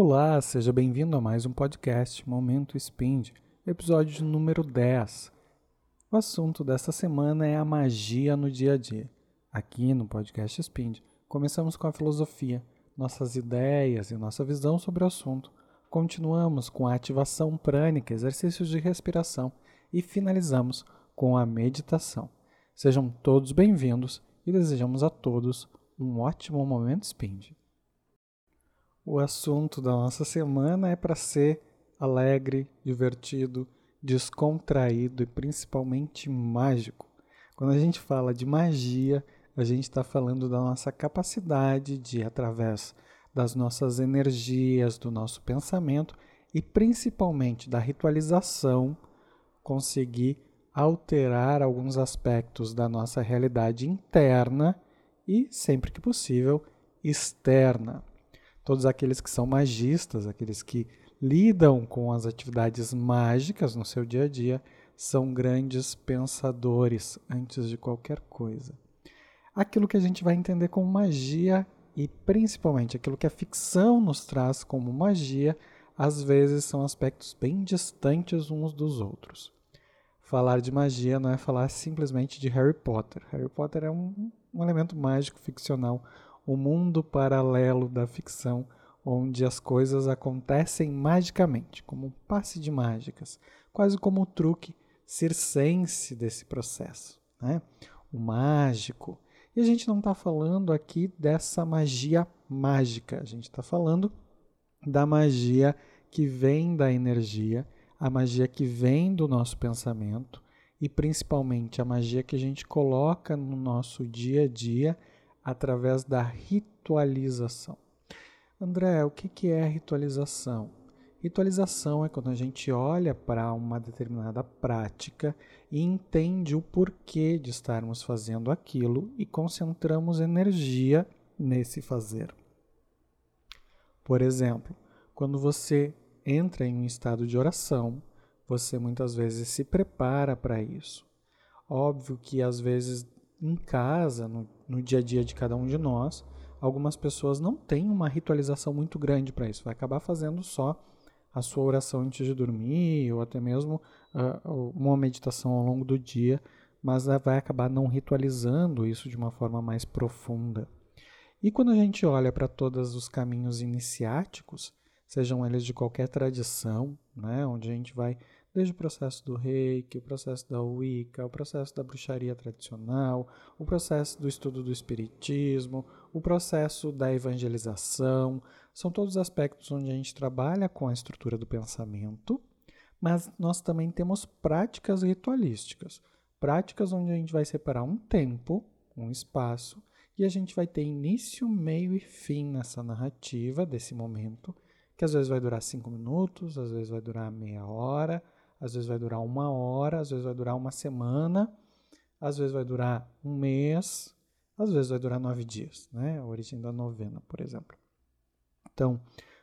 Olá, seja bem-vindo a mais um podcast Momento Spind, episódio número 10. O assunto desta semana é a magia no dia a dia. Aqui no podcast Spind, começamos com a filosofia, nossas ideias e nossa visão sobre o assunto. Continuamos com a ativação prânica, exercícios de respiração e finalizamos com a meditação. Sejam todos bem-vindos e desejamos a todos um ótimo momento Spind. O assunto da nossa semana é para ser alegre, divertido, descontraído e principalmente mágico. Quando a gente fala de magia, a gente está falndo da nossa capacidade de, através das nossas energias, do nosso pensamento e principalmente da ritualização, conseguir alterar alguns aspectos da nossa realidade interna e, sempre que possível, externa todos aqueles que são magistas, aqueles que lidam com as atividades mágicas no seu dia a dia, são grandes pensadores antes de qualquer coisa. Aquilo que a gente vai entender como magia e principalmente aquilo que a ficção nos traz como magia, às vezes são aspectos bem distantes uns dos outros. Falar de magia não é falar simplesmente de Harry Potter. Harry Potter é um, um elemento mágico ficcional o mundo paralelo da ficção, onde as coisas acontecem magicamente, como um passe de mágicas, quase como o truque circense desse processo, né? o mágico. E a gente não está falando aqui dessa magia mágica, a gente está falando da magia que vem da energia, a magia que vem do nosso pensamento e principalmente a magia que a gente coloca no nosso dia a dia através da ritualização. André, o que é ritualização? Ritualização é quando a gente olha para uma determinada prática e entende o porquê de estarmos fazendo aquilo e concentramos energia nesse fazer. Por exemplo, quando você entra em um estado de oração, você muitas vezes se prepara para isso. Óbvio que às vezes em casa, no, no dia a dia de cada um de nós, algumas pessoas não têm uma ritualização muito grande para isso. Vai acabar fazendo só a sua oração antes de dormir, ou até mesmo uh, uma meditação ao longo do dia, mas vai acabar não ritualizando isso de uma forma mais profunda. E quando a gente olha para todos os caminhos iniciáticos, sejam eles de qualquer tradição, né, onde a gente vai desde o processo do reiki, o processo da Wicca, o processo da bruxaria tradicional, o processo do estudo do espiritismo, o processo da evangelização. São todos aspectos onde a gente trabalha com a estrutura do pensamento, mas nós também temos práticas ritualísticas. Práticas onde a gente vai separar um tempo, um espaço, e a gente vai ter início, meio e fim nessa narrativa desse momento, que às vezes vai durar cinco minutos, às vezes vai durar meia hora, às vezes vai durar uma hora, às vezes vai durar uma semana, às vezes vai durar um mês, às vezes vai durar nove dias, né? A origem da novena, por exemplo. Então,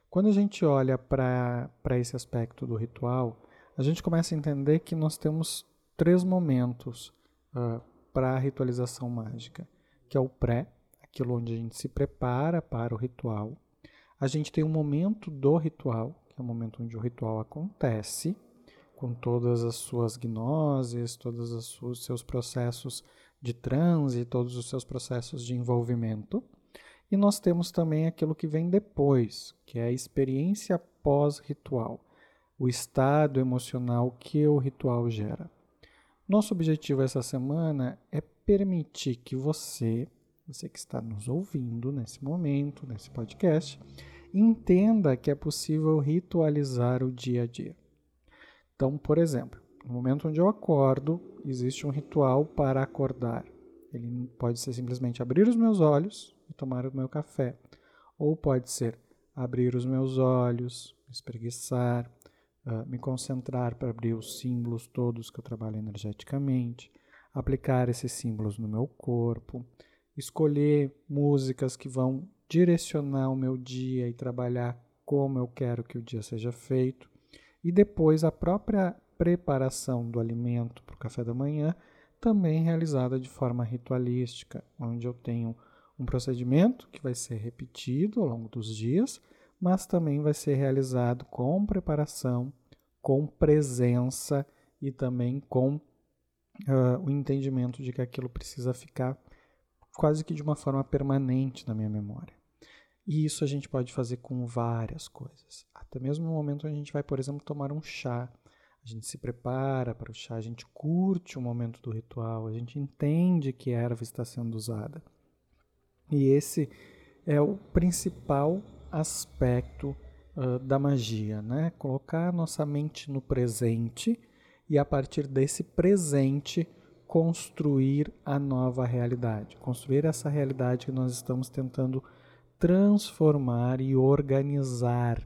quando a gente olha para esse aspecto do ritual, a gente começa a entender que nós temos três momentos uh, para a ritualização mágica, que é o pré, aquilo onde a gente se prepara para o ritual. A gente tem um momento do ritual, que é o momento onde o ritual acontece, com todas as suas gnoses, todos os seus processos de transe, todos os seus processos de envolvimento. E nós temos também aquilo que vem depois, que é a experiência pós-ritual, o estado emocional que o ritual gera. Nosso objetivo essa semana é permitir que você, você que está nos ouvindo nesse momento, nesse podcast, entenda que é possível ritualizar o dia a dia. Então, por exemplo, no momento onde eu acordo, existe um ritual para acordar. Ele pode ser simplesmente abrir os meus olhos e tomar o meu café, ou pode ser abrir os meus olhos, espreguiçar, uh, me concentrar para abrir os símbolos todos que eu trabalho energeticamente, aplicar esses símbolos no meu corpo, escolher músicas que vão direcionar o meu dia e trabalhar como eu quero que o dia seja feito e depois a própria preparação do alimento para o café da manhã, também realizada de forma ritualística, onde eu tenho um procedimento que vai ser repetido ao longo dos dias, mas também vai ser realizado com preparação, com presença e também com uh, o entendimento de que aquilo precisa ficar quase que de uma forma permanente na minha memória. E isso a gente pode fazer com várias coisas. Até mesmo no momento onde a gente vai, por exemplo, tomar um chá. A gente se prepara para o chá, a gente curte o momento do ritual, a gente entende que a erva está sendo usada. E esse é o principal aspecto uh, da magia, né? Colocar a nossa mente no presente e a partir desse presente construir a nova realidade, construir essa realidade que nós estamos tentando transformar e organizar.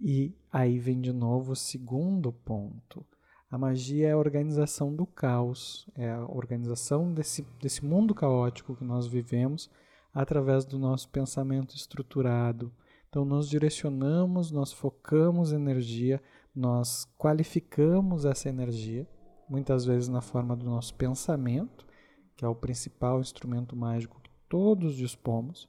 E aí vem de novo o segundo ponto. A magia é a organização do caos, é a organização desse, desse mundo caótico que nós vivemos através do nosso pensamento estruturado. Então, nós direcionamos, nós focamos energia, nós qualificamos essa energia, muitas vezes na forma do nosso pensamento, que é o principal instrumento mágico que todos dispomos,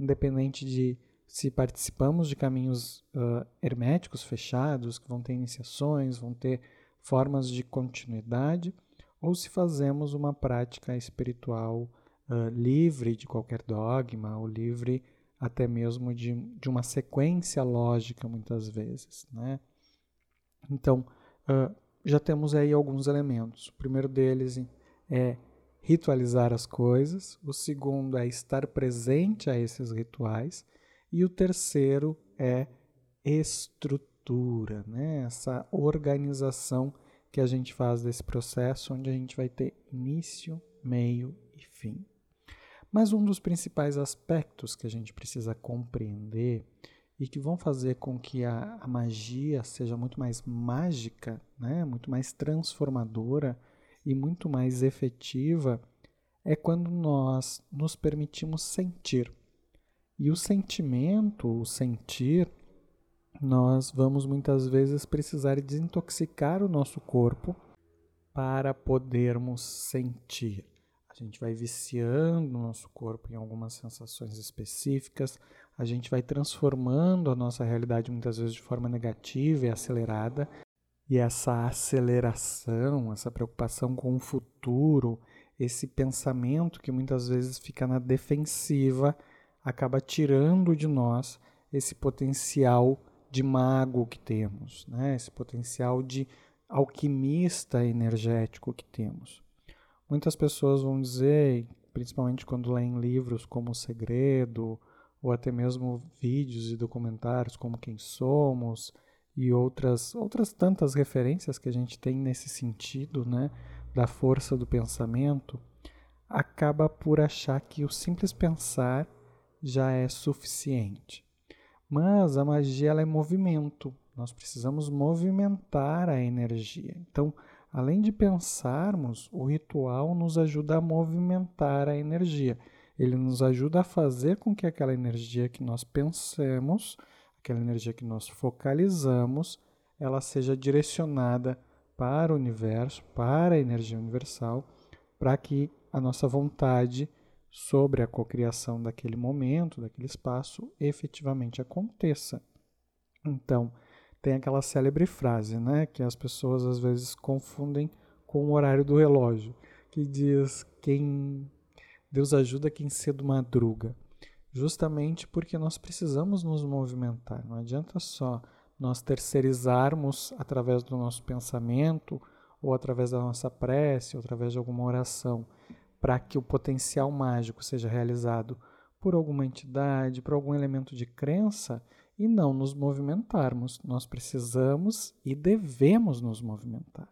independente de se participamos de caminhos uh, herméticos fechados, que vão ter iniciações, vão ter formas de continuidade, ou se fazemos uma prática espiritual uh, livre de qualquer dogma, ou livre até mesmo de, de uma sequência lógica, muitas vezes. Né? Então, uh, já temos aí alguns elementos. O primeiro deles é ritualizar as coisas, o segundo é estar presente a esses rituais, e o terceiro é estrutura, né? essa organização que a gente faz desse processo, onde a gente vai ter início, meio e fim. Mas um dos principais aspectos que a gente precisa compreender e que vão fazer com que a, a magia seja muito mais mágica, né? muito mais transformadora, e muito mais efetiva é quando nós nos permitimos sentir. E o sentimento, o sentir, nós vamos muitas vezes precisar desintoxicar o nosso corpo para podermos sentir. A gente vai viciando o nosso corpo em algumas sensações específicas, a gente vai transformando a nossa realidade muitas vezes de forma negativa e acelerada, e essa aceleração, essa preocupação com o futuro, esse pensamento que muitas vezes fica na defensiva, acaba tirando de nós esse potencial de mago que temos, né? esse potencial de alquimista energético que temos. Muitas pessoas vão dizer, principalmente quando leem livros como O Segredo, ou até mesmo vídeos e documentários como Quem Somos, e outras, outras tantas referências que a gente tem nesse sentido, né, da força do pensamento, acaba por achar que o simples pensar já é suficiente. Mas a magia ela é movimento. Nós precisamos movimentar a energia. Então, além de pensarmos, o ritual nos ajuda a movimentar a energia. Ele nos ajuda a fazer com que aquela energia que nós pensemos aquela energia que nós focalizamos, ela seja direcionada para o universo, para a energia universal, para que a nossa vontade sobre a cocriação daquele momento, daquele espaço, efetivamente aconteça. Então, tem aquela célebre frase, né, que as pessoas às vezes confundem com o horário do relógio, que diz quem Deus ajuda quem cedo madruga justamente porque nós precisamos nos movimentar. Não adianta só nós terceirizarmos através do nosso pensamento, ou através da nossa prece, ou através de alguma oração, para que o potencial mágico seja realizado por alguma entidade, por algum elemento de crença, e não nos movimentarmos. Nós precisamos e devemos nos movimentar.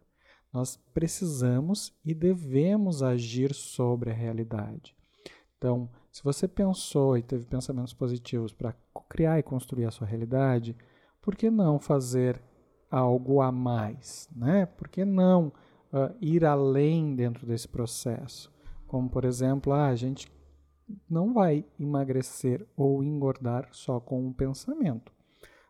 Nós precisamos e devemos agir sobre a realidade. Então, se você pensou e teve pensamentos positivos para criar e construir a sua realidade, por que não fazer algo a mais? Né? Por que não uh, ir além dentro desse processo? Como, por exemplo, ah, a gente não vai emagrecer ou engordar só com um pensamento,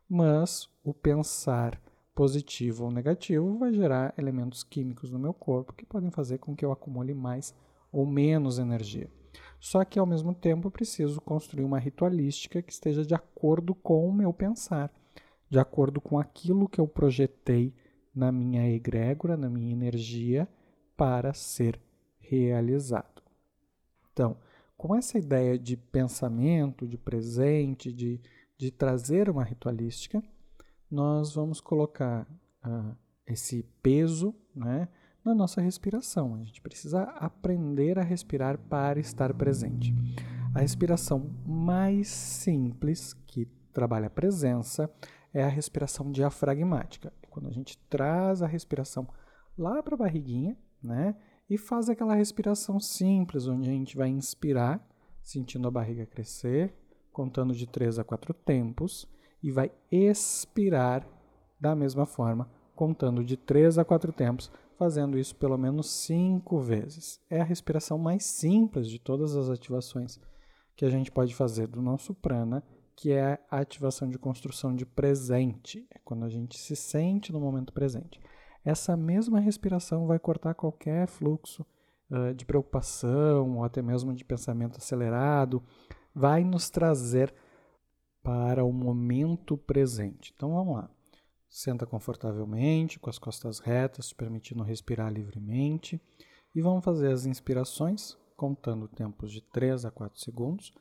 mas o pensar positivo ou negativo vai gerar elementos químicos no meu corpo que podem fazer com que eu acumule mais ou menos energia. Só que ao mesmo tempo eu preciso construir uma ritualística que esteja de acordo com o meu pensar, de acordo com aquilo que eu projetei na minha egrégora, na minha energia, para ser realizado. Então, com essa ideia de pensamento, de presente, de, de trazer uma ritualística, nós vamos colocar uh, esse peso né, na nossa respiração. A gente precisa aprender a respirar para estar presente. A respiração mais simples que trabalha a presença é a respiração diafragmática. Quando a gente traz a respiração lá para a barriguinha, né? E faz aquela respiração simples, onde a gente vai inspirar, sentindo a barriga crescer, contando de 3 a 4 tempos, e vai expirar da mesma forma, contando de 3 a 4 tempos, fazendo isso pelo menos 5 vezes. É a respiração mais simples de todas as ativações que a gente pode fazer do nosso prana que é a ativação de construção de presente, é quando a gente se sente no momento presente. Essa mesma respiração vai cortar qualquer fluxo uh, de preocupação ou até mesmo de pensamento acelerado, vai nos trazer para o momento presente. Então vamos lá. Senta confortavelmente, com as costas retas, permitindo respirar livremente. E vamos fazer as inspirações, contando tempos de 3 a 4 segundos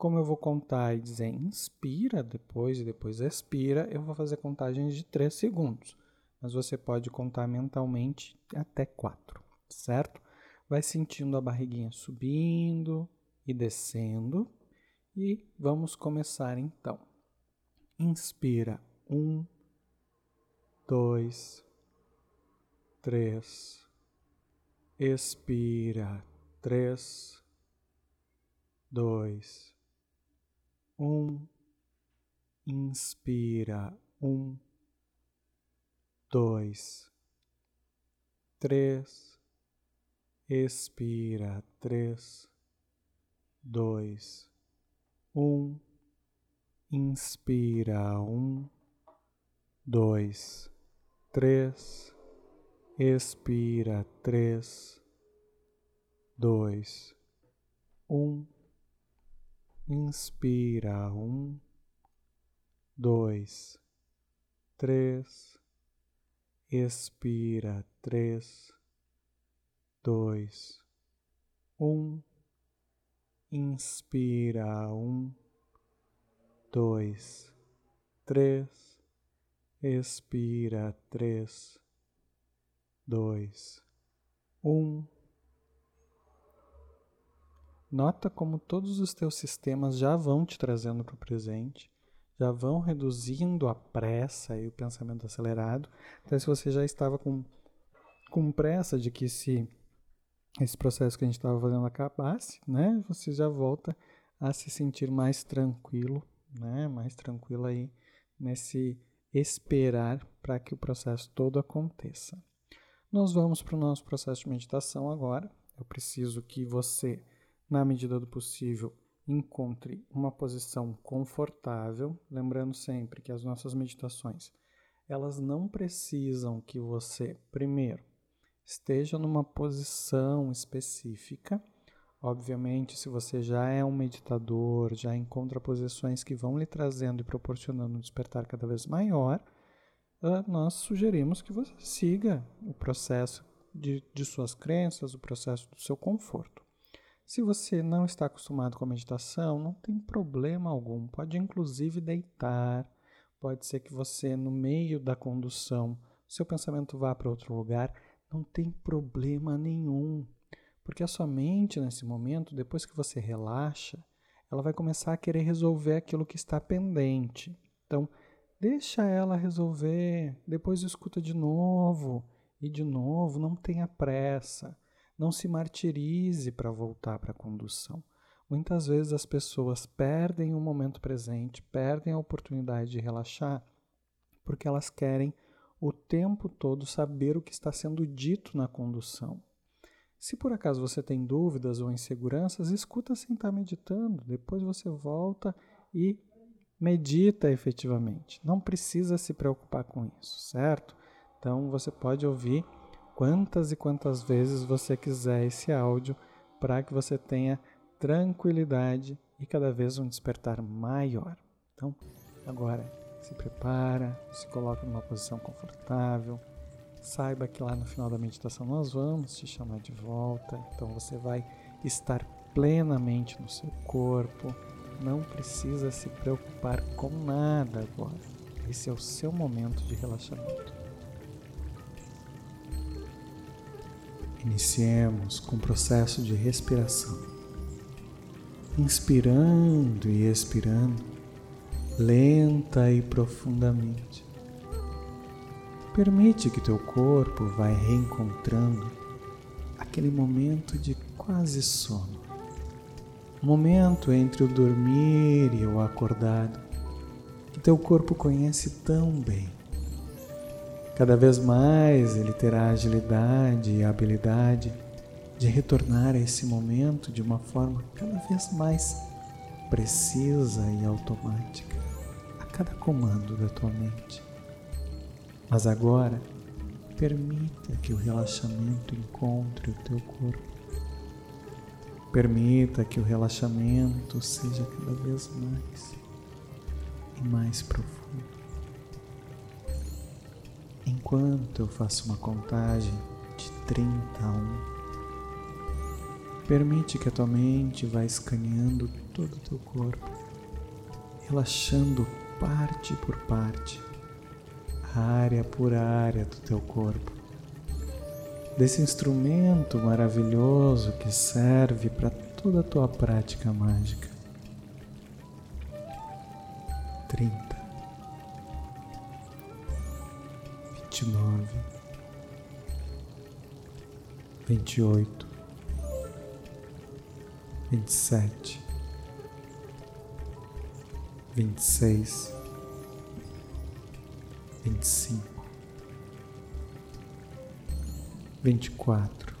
como eu vou contar e dizer inspira depois e depois expira, eu vou fazer contagens de 3 segundos. Mas você pode contar mentalmente até 4, certo? Vai sentindo a barriguinha subindo e descendo. E vamos começar então. Inspira. Um, dois, três. Expira. Três, dois, um, inspira, um, dois, três, expira, três, dois, um, inspira, um, dois, três, expira, três, dois, um Inspira um, dois, três. Expira três, dois, um. Inspira um, dois, três. Expira três, dois, um. Nota como todos os teus sistemas já vão te trazendo para o presente, já vão reduzindo a pressa e o pensamento acelerado. Então, se você já estava com, com pressa de que se esse processo que a gente estava fazendo acabasse, né, você já volta a se sentir mais tranquilo, né, mais tranquilo aí nesse esperar para que o processo todo aconteça. Nós vamos para o nosso processo de meditação agora. Eu preciso que você na medida do possível, encontre uma posição confortável, lembrando sempre que as nossas meditações, elas não precisam que você, primeiro, esteja numa posição específica. Obviamente, se você já é um meditador, já encontra posições que vão lhe trazendo e proporcionando um despertar cada vez maior, ah, nós sugerimos que você siga o processo de, de suas crenças, o processo do seu conforto. Se você não está acostumado com a meditação, não tem problema algum. Pode inclusive deitar. Pode ser que você, no meio da condução, seu pensamento vá para outro lugar. Não tem problema nenhum. Porque a sua mente, nesse momento, depois que você relaxa, ela vai começar a querer resolver aquilo que está pendente. Então, deixa ela resolver, depois escuta de novo e de novo, não tenha pressa. Não se martirize para voltar para a condução. Muitas vezes as pessoas perdem o momento presente, perdem a oportunidade de relaxar, porque elas querem o tempo todo saber o que está sendo dito na condução. Se por acaso você tem dúvidas ou inseguranças, escuta sem estar meditando, depois você volta e medita efetivamente. Não precisa se preocupar com isso, certo? Então você pode ouvir quantas e quantas vezes você quiser esse áudio para que você tenha tranquilidade e cada vez um despertar maior. Então, agora se prepara, se coloca numa posição confortável. Saiba que lá no final da meditação nós vamos te chamar de volta, então você vai estar plenamente no seu corpo. Não precisa se preocupar com nada agora. Esse é o seu momento de relaxamento. Iniciemos com o processo de respiração. Inspirando e expirando, lenta e profundamente. Permite que teu corpo vá reencontrando aquele momento de quase sono. Momento entre o dormir e o acordado, que teu corpo conhece tão bem. Cada vez mais ele terá agilidade e habilidade de retornar a esse momento de uma forma cada vez mais precisa e automática a cada comando da tua mente. Mas agora, permita que o relaxamento encontre o teu corpo. Permita que o relaxamento seja cada vez mais e mais profundo enquanto eu faço uma contagem de 30 a 1. Permite que a tua mente vá escaneando todo o teu corpo, relaxando parte por parte, área por área do teu corpo. Desse instrumento maravilhoso que serve para toda a tua prática mágica. 30 vinte e nove, vinte e oito, vinte cinco, vinte e quatro,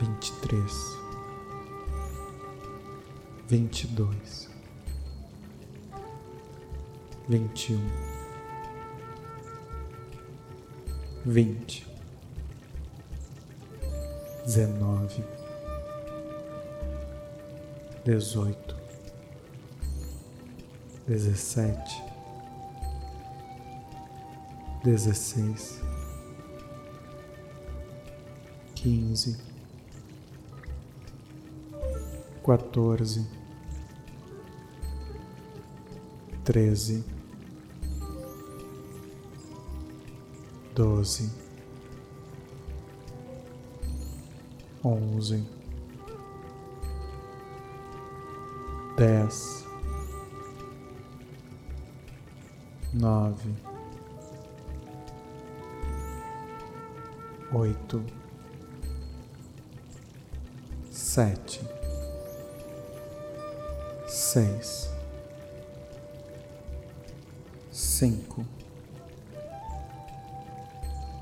vinte e três, vinte e dois, vinte e um vinte, dezenove, dezoito, dezessete, dezesseis, quinze, quatorze, treze doze, onze, dez, nove, oito, sete, seis, cinco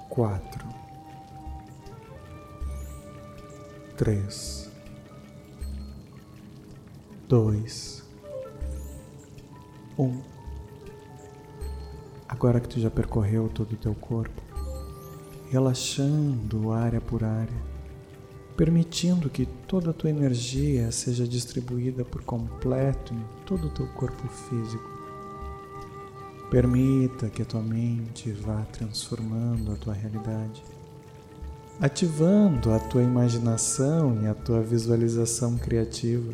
quatro, três, dois, um. Agora que tu já percorreu todo o teu corpo, relaxando área por área, permitindo que toda a tua energia seja distribuída por completo em todo o teu corpo físico Permita que a tua mente vá transformando a tua realidade, ativando a tua imaginação e a tua visualização criativa,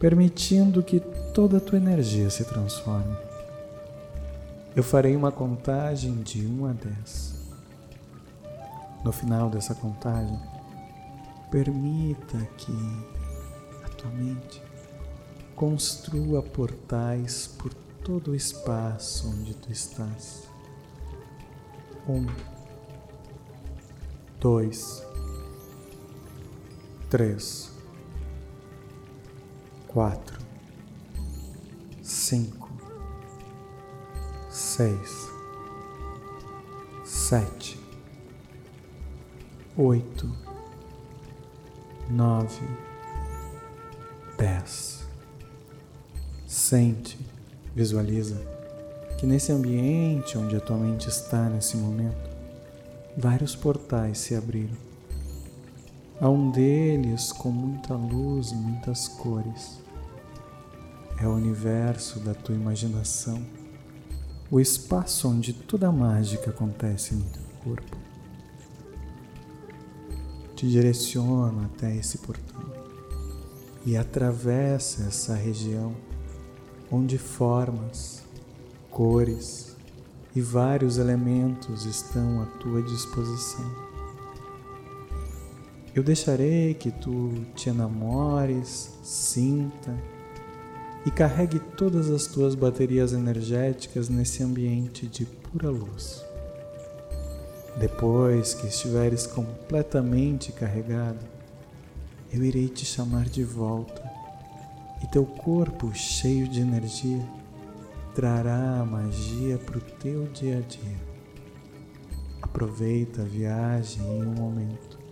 permitindo que toda a tua energia se transforme. Eu farei uma contagem de 1 a 10. No final dessa contagem, permita que a tua mente construa portais por todo o espaço onde tu estás. Um, dois, três, quatro, cinco, seis, sete, oito, nove, dez. Sente Visualiza que nesse ambiente onde a tua mente está nesse momento, vários portais se abriram. Há um deles com muita luz e muitas cores. É o universo da tua imaginação, o espaço onde toda a mágica acontece no teu corpo. Te direciona até esse portão e atravessa essa região onde formas, cores e vários elementos estão à tua disposição. Eu deixarei que tu te enamores, sinta e carregue todas as tuas baterias energéticas nesse ambiente de pura luz. Depois que estiveres completamente carregado, eu irei te chamar de volta e teu corpo cheio de energia trará a magia para o teu dia a dia. Aproveita a viagem em um momento.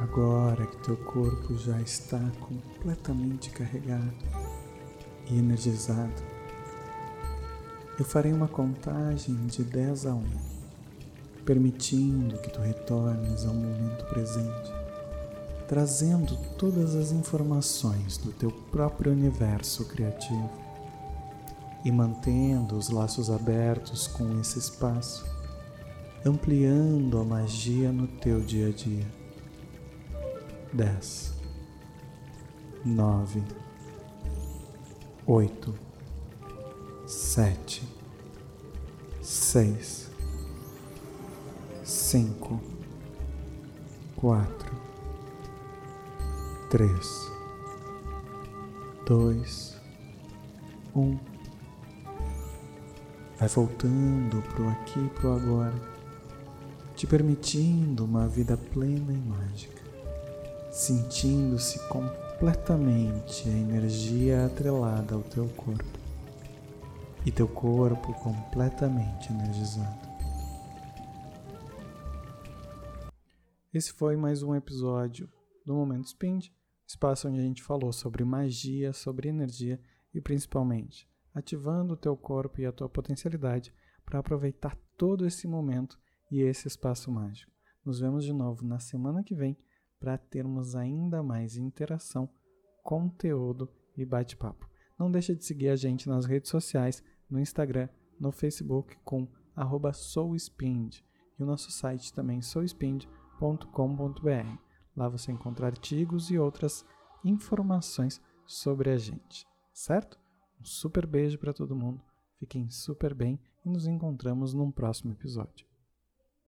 Agora que teu corpo já está completamente carregado e energizado, eu farei uma contagem de 10 a 1, permitindo que tu retornes ao momento presente, trazendo todas as informações do teu próprio universo criativo e mantendo os laços abertos com esse espaço, ampliando a magia no teu dia a dia. 10, 9, 8, 7, 6, 5, 4, 3, 2, 1. Vai voltando pro aqui e pro agora, te permitindo uma vida plena e mágica, sentindo-se completamente a energia atrelada ao teu corpo e teu corpo completamente energizado. Esse foi mais um episódio do Momento Spind, espaço onde a gente falou sobre magia, sobre energia e principalmente ativando o teu corpo e a tua potencialidade para aproveitar todo esse momento e esse espaço mágico. Nos vemos de novo na semana que vem para termos ainda mais interação, conteúdo e bate-papo. Não deixa de seguir a gente nas redes sociais, no Instagram, no Facebook com souspind e o nosso site também souspind.com.br. Lá você encontra artigos e outras informações sobre a gente, certo? Um super beijo para todo mundo, fiquem super bem e nos encontramos num próximo episódio.